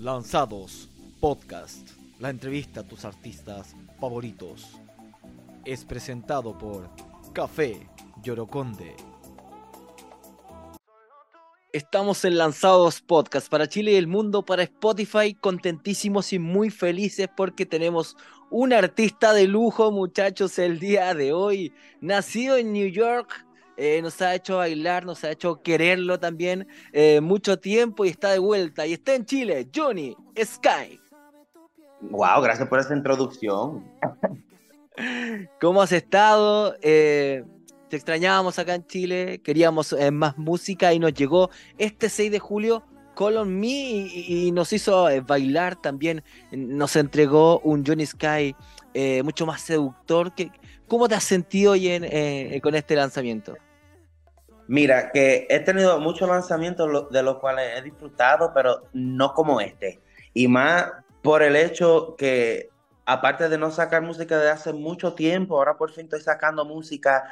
Lanzados Podcast, la entrevista a tus artistas favoritos. Es presentado por Café Yoroconde. Estamos en Lanzados Podcast para Chile y el mundo, para Spotify, contentísimos y muy felices porque tenemos un artista de lujo, muchachos, el día de hoy. Nacido en New York, eh, nos ha hecho bailar, nos ha hecho quererlo también eh, mucho tiempo y está de vuelta. Y está en Chile, Johnny Sky. Wow, gracias por esa introducción. ¿Cómo has estado? Eh, te extrañábamos acá en Chile, queríamos más música y nos llegó este 6 de julio Call on Me y, nos hizo bailar también, nos entregó un Johnny Sky mucho más seductor. Que, ¿Cómo te has sentido hoy con este lanzamiento? Mira, que he tenido muchos lanzamientos de los cuales he disfrutado, pero no como este. Y más por el hecho que, aparte de no sacar música de hace mucho tiempo, ahora por fin estoy sacando música,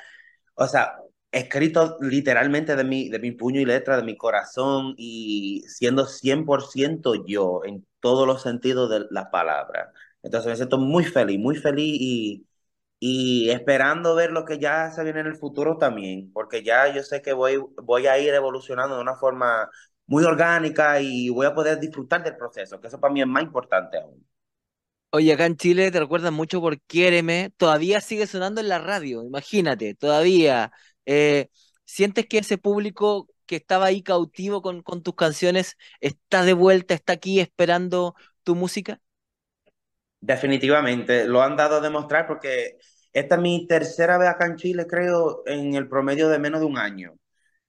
o sea, escrito literalmente de mi, de mi puño y letra, de mi corazón y siendo 100% yo en todos los sentidos de la palabra. Entonces me siento muy feliz, muy feliz y y esperando ver lo que ya se viene en el futuro también, porque ya yo sé que voy, voy a ir evolucionando de una forma muy orgánica y voy a poder disfrutar del proceso, que eso para mí es más importante aún. Oye, acá en Chile te recuerdan mucho por Quiéreme, todavía sigue sonando en la radio, imagínate, todavía. Eh, ¿Sientes que ese público que estaba ahí cautivo con, con tus canciones está de vuelta, está aquí esperando tu música? Definitivamente, lo han dado a demostrar porque esta es mi tercera vez acá en Chile, creo, en el promedio de menos de un año,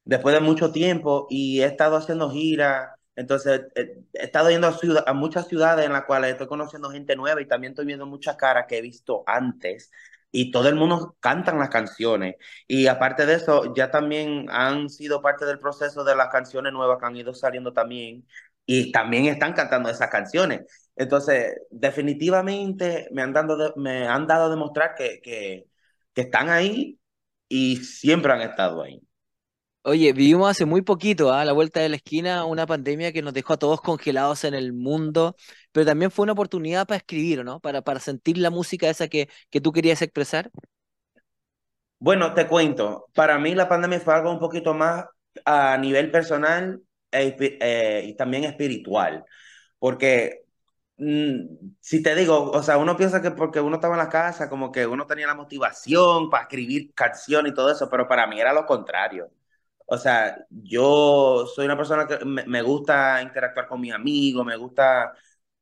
después de mucho tiempo, y he estado haciendo giras, entonces he, estado yendo a, a muchas ciudades en las cuales estoy conociendo gente nueva y también estoy viendo muchas caras que he visto antes, y todo el mundo cantan las canciones, y aparte de eso, ya también han sido parte del proceso de las canciones nuevas que han ido saliendo también, y también están cantando esas canciones. Entonces, definitivamente me han, dado me han dado a demostrar que, que, están ahí y siempre han estado ahí. Oye, vivimos hace muy poquito, ¿ah? a la vuelta de la esquina, una pandemia que nos dejó a todos congelados en el mundo, pero también fue una oportunidad para escribir, ¿no? Para, para sentir la música esa que, que tú querías expresar. Bueno, te cuento, para mí la pandemia fue algo un poquito más a nivel personal e eh, y también espiritual, porque si te digo, o sea, uno piensa que porque uno estaba en la casa, como que uno tenía la motivación para escribir canciones y todo eso, pero para mí era lo contrario. O sea, yo soy una persona que me, gusta interactuar con mis amigos, me gusta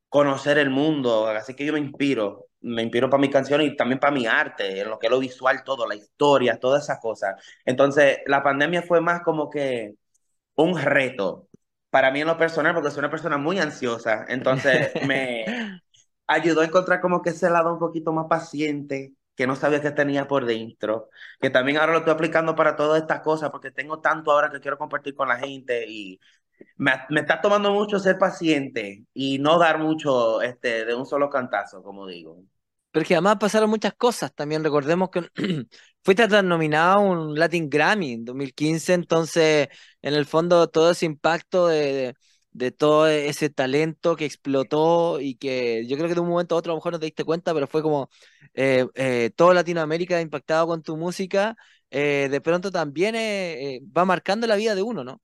conocer el mundo, así que yo me inspiro, me inspiro para mis canciones y también para mi arte, en lo que es lo visual, todo, la historia, todas esas cosas. Entonces, la pandemia fue más como que un reto, para mí en lo personal, porque soy una persona muy ansiosa, entonces me ayudó a encontrar como que ese lado un poquito más paciente, que no sabía que tenía por dentro, que también ahora lo estoy aplicando para todas estas cosas, porque tengo tanto ahora que quiero compartir con la gente y me, me está tomando mucho ser paciente y no dar mucho este, de un solo cantazo, como digo. Pero que además pasaron muchas cosas. También recordemos que fuiste nominado a un Latin Grammy en 2015, entonces en el fondo todo ese impacto de, de, todo ese talento que explotó y que yo creo que de un momento a otro a lo mejor no te diste cuenta, pero fue como eh, eh, todo Latinoamérica impactado con tu música, eh, de pronto también va marcando la vida de uno, ¿no?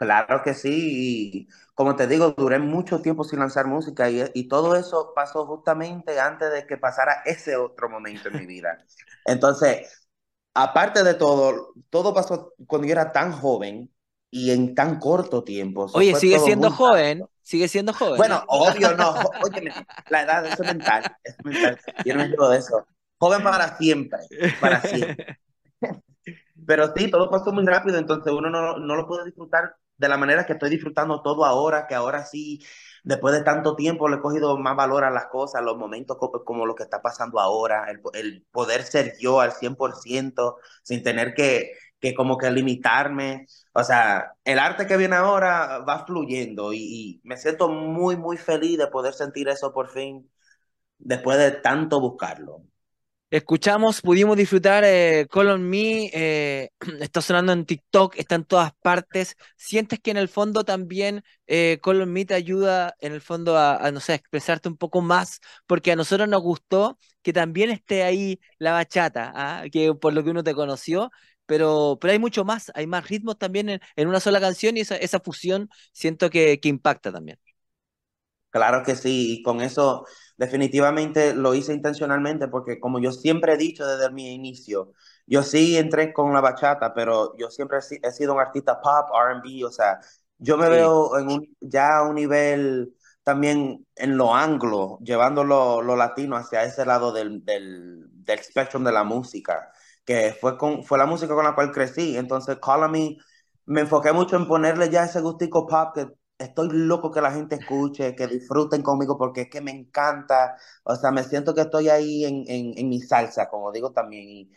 Claro que sí, y como te digo, duré mucho tiempo sin lanzar música y, y, todo eso pasó justamente antes de que pasara ese otro momento en mi vida. Entonces, aparte de todo, todo pasó cuando yo era tan joven y en tan corto tiempo. Oye, sigue siendo joven, sigue siendo joven. Bueno, obvio no, oye, la edad es mental, es mental, yo no me digo de eso. Joven para siempre, para siempre. Pero sí, todo pasó muy rápido, entonces uno no, no lo puede disfrutar de la manera que estoy disfrutando todo ahora, que ahora sí, después de tanto tiempo le he cogido más valor a las cosas, los momentos como, lo que está pasando ahora, el, poder ser yo al 100% sin tener que, que como que limitarme. O sea, el arte que viene ahora va fluyendo y, me siento muy, muy feliz de poder sentir eso por fin después de tanto buscarlo. Escuchamos, pudimos disfrutar eh, Call on Me, eh, está sonando en TikTok, está en todas partes. ¿Sientes que en el fondo también eh, Call on Me te ayuda en el fondo a, no sé, expresarte un poco más? Porque a nosotros nos gustó que también esté ahí la bachata, ¿ah? que por lo que uno te conoció, pero, pero hay mucho más, hay más ritmos también en, una sola canción y esa, esa fusión siento que, que impacta también. Claro que sí, y con eso definitivamente lo hice intencionalmente porque como yo siempre he dicho desde mi inicio, yo sí entré con la bachata, pero yo siempre he sido un artista pop, RB, o sea, yo me veo en un, ya a un nivel también en lo anglo, llevando lo, latino hacia ese lado del, del, del spectrum de la música, que fue, con, fue la música con la cual crecí. Entonces, Call Me, me enfoqué mucho en ponerle ya ese gustico pop que estoy loco que la gente escuche, que disfruten conmigo porque es que me encanta, o sea, me siento que estoy ahí en, en, en mi salsa, como digo también,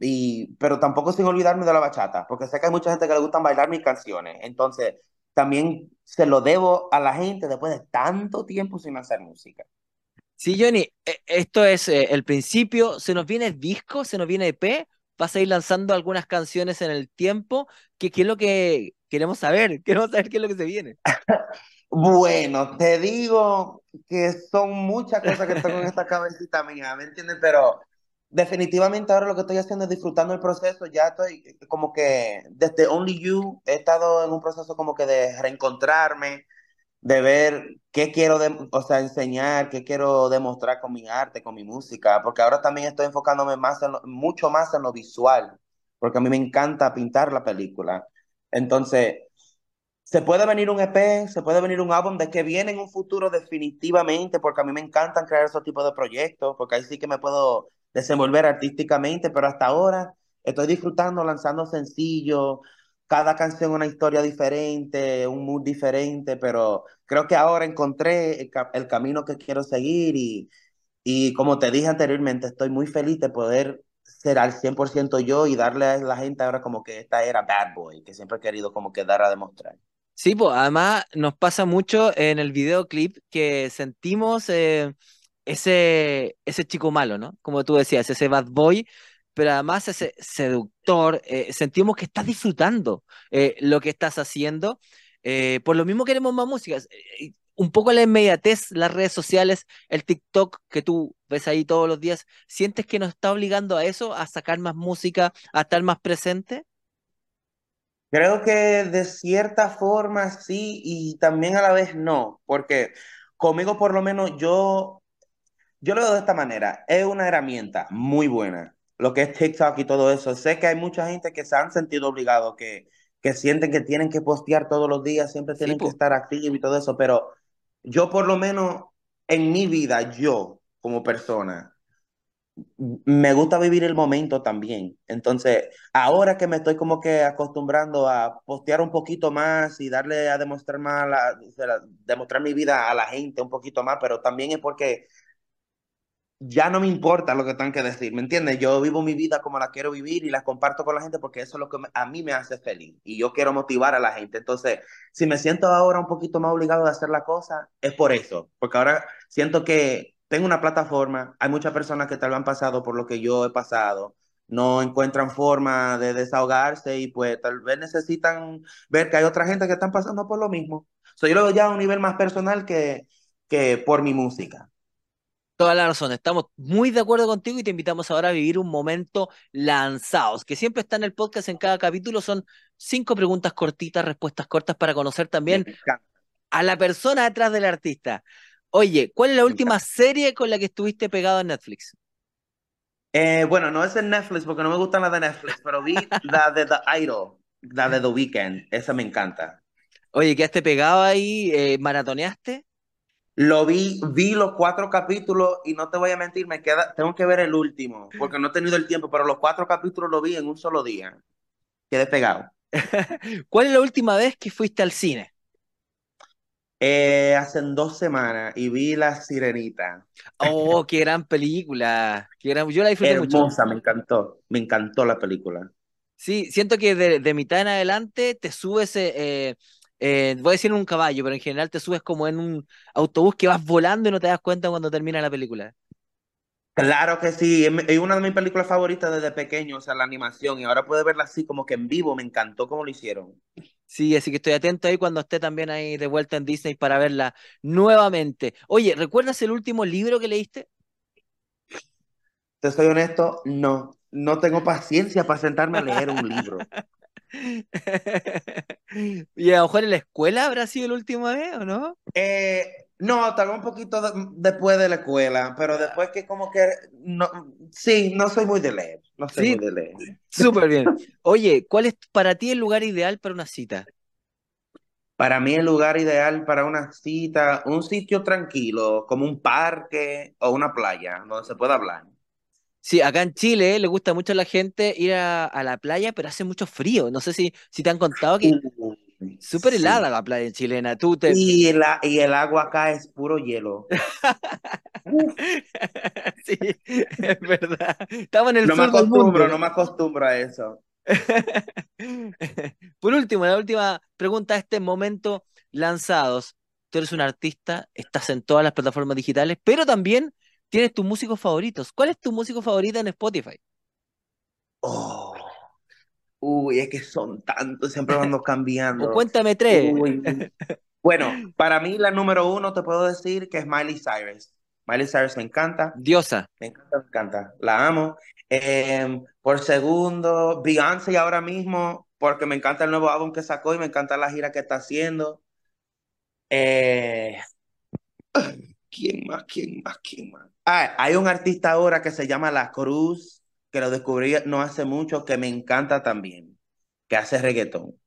y, pero tampoco sin olvidarme de la bachata, porque sé que hay mucha gente que le gustan bailar mis canciones, entonces también se lo debo a la gente después de tanto tiempo sin hacer música. Sí, Johnny, e, esto es eh, el principio, se nos viene disco, se nos viene EP, vas a ir lanzando algunas canciones en el tiempo, ¿qué, qué es lo que queremos saber? Queremos saber qué es lo que se viene. Bueno, te digo que son muchas cosas que tengo en esta cabecita mía, ¿me entiendes? Pero definitivamente ahora lo que estoy haciendo es disfrutando el proceso. Ya estoy como que desde Only You he estado en un proceso como que de reencontrarme, de ver qué quiero, o sea, enseñar, qué quiero demostrar con mi arte, con mi música, porque ahora también estoy enfocándome más en mucho más en lo visual, porque a mí me encanta pintar la película. Entonces, se puede venir un EP, se puede venir un álbum de que viene en un futuro definitivamente, porque a mí me encantan crear esos tipos de proyectos, porque ahí sí que me puedo desenvolver artísticamente, pero hasta ahora estoy disfrutando lanzando sencillos, cada canción una historia diferente, un mood diferente, pero creo que ahora encontré el, camino que quiero seguir y, y como te dije anteriormente, estoy muy feliz de poder ser al 100% yo y darle a la gente ahora como que esta era Bad Boy, que siempre he querido como que dar a demostrar. Sí, pues además nos pasa mucho en el videoclip que sentimos eh, ese, ese chico malo, ¿no? Como tú decías, ese bad boy pero además ese seductor, eh, sentimos que estás disfrutando eh, lo que estás haciendo. Por lo mismo queremos más música. Un poco la inmediatez, las redes sociales, el TikTok que tú ves ahí todos los días, ¿sientes que nos está obligando a eso, a sacar más música, a estar más presente? Creo que de cierta forma sí y también a la vez no, porque conmigo por lo menos yo, yo lo veo de esta manera, es una herramienta muy buena lo que es TikTok y todo eso. Sé que hay mucha gente que se han sentido obligados, que, que sienten que tienen que postear todos los días, siempre tienen que estar activos y todo eso, pero yo por lo menos en mi vida, yo como persona, me gusta vivir el momento también. Entonces, ahora que me estoy como que acostumbrando a postear un poquito más y darle a demostrar más, demostrar mi vida a la gente un poquito más, pero también es porque ya no me importa lo que tengan que decir, ¿me entiendes? Yo vivo mi vida como la quiero vivir y la comparto con la gente porque eso es lo que a mí me hace feliz y yo quiero motivar a la gente. Entonces, si me siento ahora un poquito más obligado a hacer la cosa, es por eso, porque ahora siento que tengo una plataforma, hay muchas personas que tal vez han pasado por lo que yo he pasado, no encuentran forma de desahogarse y pues tal vez necesitan ver que hay otra gente que están pasando por lo mismo. So, yo ya a un nivel más personal que, que por mi música. Toda la razón, estamos muy de acuerdo contigo y te invitamos ahora a vivir un momento lanzados, que siempre está en el podcast en cada capítulo, son cinco preguntas cortitas, respuestas cortas para conocer también a la persona detrás del artista. Oye, ¿cuál es la última serie con la que estuviste pegado en Netflix? Eh, bueno, no es en Netflix porque no me gustan las de Netflix, pero vi la de The Idol, la de The Weeknd, esa me encanta. Oye, ¿quedaste pegado ahí? Eh, ¿Maratoneaste? Lo vi, vi los cuatro capítulos y no te voy a mentir, me queda, tengo que ver el último, porque no he tenido el tiempo, pero los cuatro capítulos lo vi en un solo día. Quedé pegado. ¿Cuál es la última vez que fuiste al cine? Eh, hace dos semanas y vi La Sirenita. Oh, qué gran película. Qué gran... Yo la disfruté Hermosa, me encantó. Me encantó la película. Sí, siento que de, mitad en adelante te subes eh, eh, voy a decir en un caballo, pero en general te subes como en un autobús que vas volando y no te das cuenta cuando termina la película. Claro que sí, es una de mis películas favoritas desde pequeño, o sea, la animación, y ahora puede verla así como que en vivo, me encantó cómo lo hicieron. Sí, así que estoy atento ahí cuando esté también ahí de vuelta en Disney para verla nuevamente. Oye, ¿recuerdas el último libro que leíste? Te soy honesto, no, no tengo paciencia para sentarme a leer un libro. ¿Y a lo mejor en la escuela habrá sido el último vez o no? Eh, no, tal un poquito después de la escuela, pero después que como que, no, sí, no soy muy de leer, no soy muy de leer. Súper bien. Oye, ¿cuál es para ti el lugar ideal para una cita? Para mí el lugar ideal para una cita, un sitio tranquilo, como un parque o una playa, donde se pueda hablar. Sí, acá en Chile le gusta mucho a la gente ir a, la playa, pero hace mucho frío. No sé si, si te han contado que Súper helada la playa chilena. Tú te... y, la, y el agua acá es puro hielo. sí, es verdad. Estamos en el no me acostumbro, No me acostumbro a eso. Por último, la última pregunta a este momento lanzados. Tú eres un artista, estás en todas las plataformas digitales, pero también tienes tus músicos favoritos. ¿Cuál es tu músico favorito en Spotify? Oh, Uy, es que son tantos, siempre van cambiando. cuéntame tres. Bueno, para mí la número uno te puedo decir que es Miley Cyrus. Miley Cyrus me encanta. Diosa. Me encanta, me encanta. La amo. Em, por segundo, Beyoncé ahora mismo, porque me encanta el nuevo álbum que sacó y me encanta la gira que está haciendo. Eh, ¿Quién más? ¿Quién más? ¿Quién más? Ah, hay un artista ahora que se llama La Cruz que lo descubrí no hace mucho, que me encanta también, que hace reggaetón.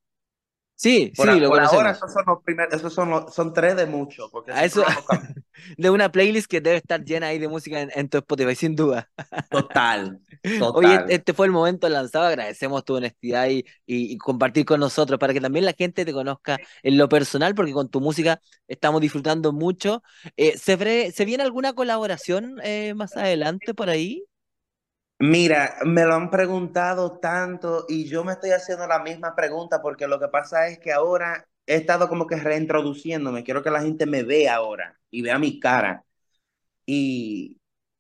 Sí, sí, lo por ahora esos son los primeros, esos son, son tres de mucho, porque eso, de una playlist que debe estar llena ahí de música en, tu Spotify, sin duda. Total, total. Oye, este fue el momento lanzado, agradecemos tu honestidad y, y, compartir con nosotros, para que también la gente te conozca en lo personal, porque con tu música estamos disfrutando mucho. Eh, ¿se, ¿Se viene alguna colaboración eh, más adelante por ahí? Mira, me lo han preguntado tanto y yo me estoy haciendo la misma pregunta porque lo que pasa es que ahora he estado como que reintroduciéndome, quiero que la gente me vea ahora y vea mi cara. Y,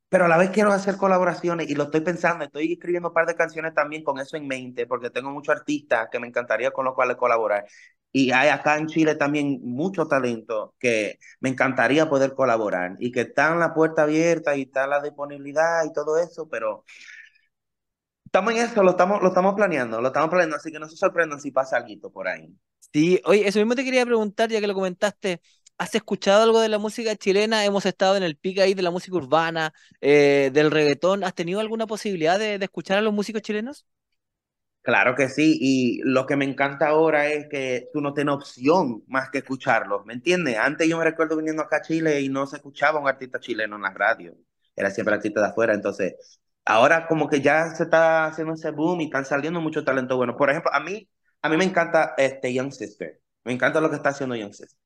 pero a la vez quiero hacer colaboraciones y lo estoy pensando, estoy escribiendo un par de canciones también con eso en mente porque tengo muchos artistas que me encantaría con los cuales colaborar. Y hay acá en Chile también mucho talento que me encantaría poder colaborar y que están la puerta abierta y está la disponibilidad y todo eso, pero estamos en eso, lo estamos, lo estamos planeando, lo estamos planeando, así que no se sorprendan si pasa algo por ahí. Sí, oye, eso mismo te quería preguntar, ya que lo comentaste, ¿has escuchado algo de la música chilena? Hemos estado en el pic ahí de la música urbana, eh, del reggaetón, ¿has tenido alguna posibilidad de escuchar a los músicos chilenos? Claro que sí, y lo que me encanta ahora es que tú no tienes opción más que escucharlos, ¿me entiendes? Antes yo me recuerdo viniendo acá a Chile y no se escuchaba un artista chileno en la radio, era siempre artista de afuera, entonces ahora como que ya se está haciendo ese boom y están saliendo mucho talento bueno. Por ejemplo, a mí, a mí me encanta este Young Sister, me encanta lo que está haciendo Young Sister.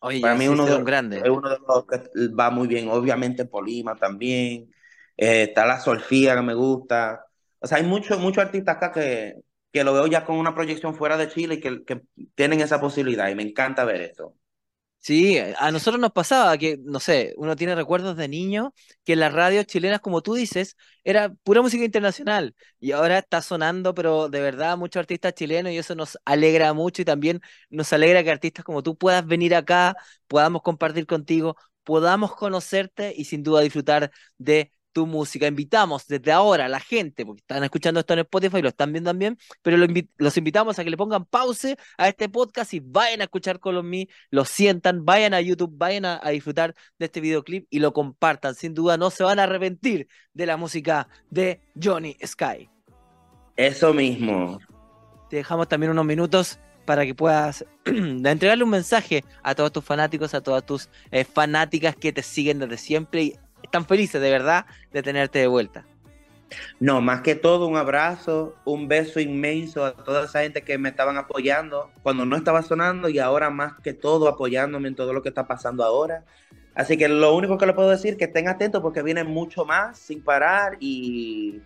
Oye, Para mí uno de, un grande. es uno de los que va muy bien, obviamente Polima también, eh, está la Solfía que me gusta. O sea, hay muchos mucho artistas acá que, que lo veo ya con una proyección fuera de Chile y que, que tienen esa posibilidad y me encanta ver esto. Sí, a nosotros nos pasaba que, no sé, uno tiene recuerdos de niño que las radios chilenas, como tú dices, era pura música internacional y ahora está sonando, pero de verdad, muchos artistas chilenos y eso nos alegra mucho y también nos alegra que artistas como tú puedas venir acá, podamos compartir contigo, podamos conocerte y sin duda disfrutar de tu música. Invitamos desde ahora a la gente, porque están escuchando esto en Spotify y lo están viendo también, pero los invitamos a que le pongan pause a este podcast y vayan a escuchar Me, lo sientan, vayan a YouTube, vayan a, disfrutar de este videoclip y lo compartan. Sin duda no se van a arrepentir de la música de Johnny Sky. Eso mismo. Te dejamos también unos minutos para que puedas entregarle un mensaje a todos tus fanáticos, a todas tus eh, fanáticas que te siguen desde siempre y están felices de verdad de tenerte de vuelta. No, más que todo un abrazo, un beso inmenso a toda esa gente que me estaban apoyando cuando no estaba sonando y ahora más que todo apoyándome en todo lo que está pasando ahora. Así que lo único que le puedo decir es que estén atentos porque viene mucho más sin parar y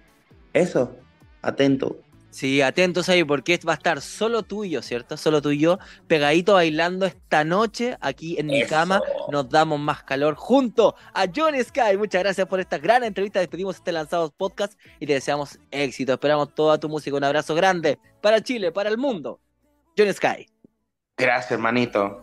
eso, atento. Sí, atentos ahí porque va a estar solo tú y yo, ¿cierto? Solo tú y yo, pegadito bailando esta noche aquí en mi Eso. cama. Nos damos más calor junto a Johnny Sky. Muchas gracias por esta gran entrevista. Despedimos este Lanzados Podcast y te deseamos éxito. Esperamos toda tu música. Un abrazo grande para Chile, para el mundo. Johnny Sky. Gracias, hermanito.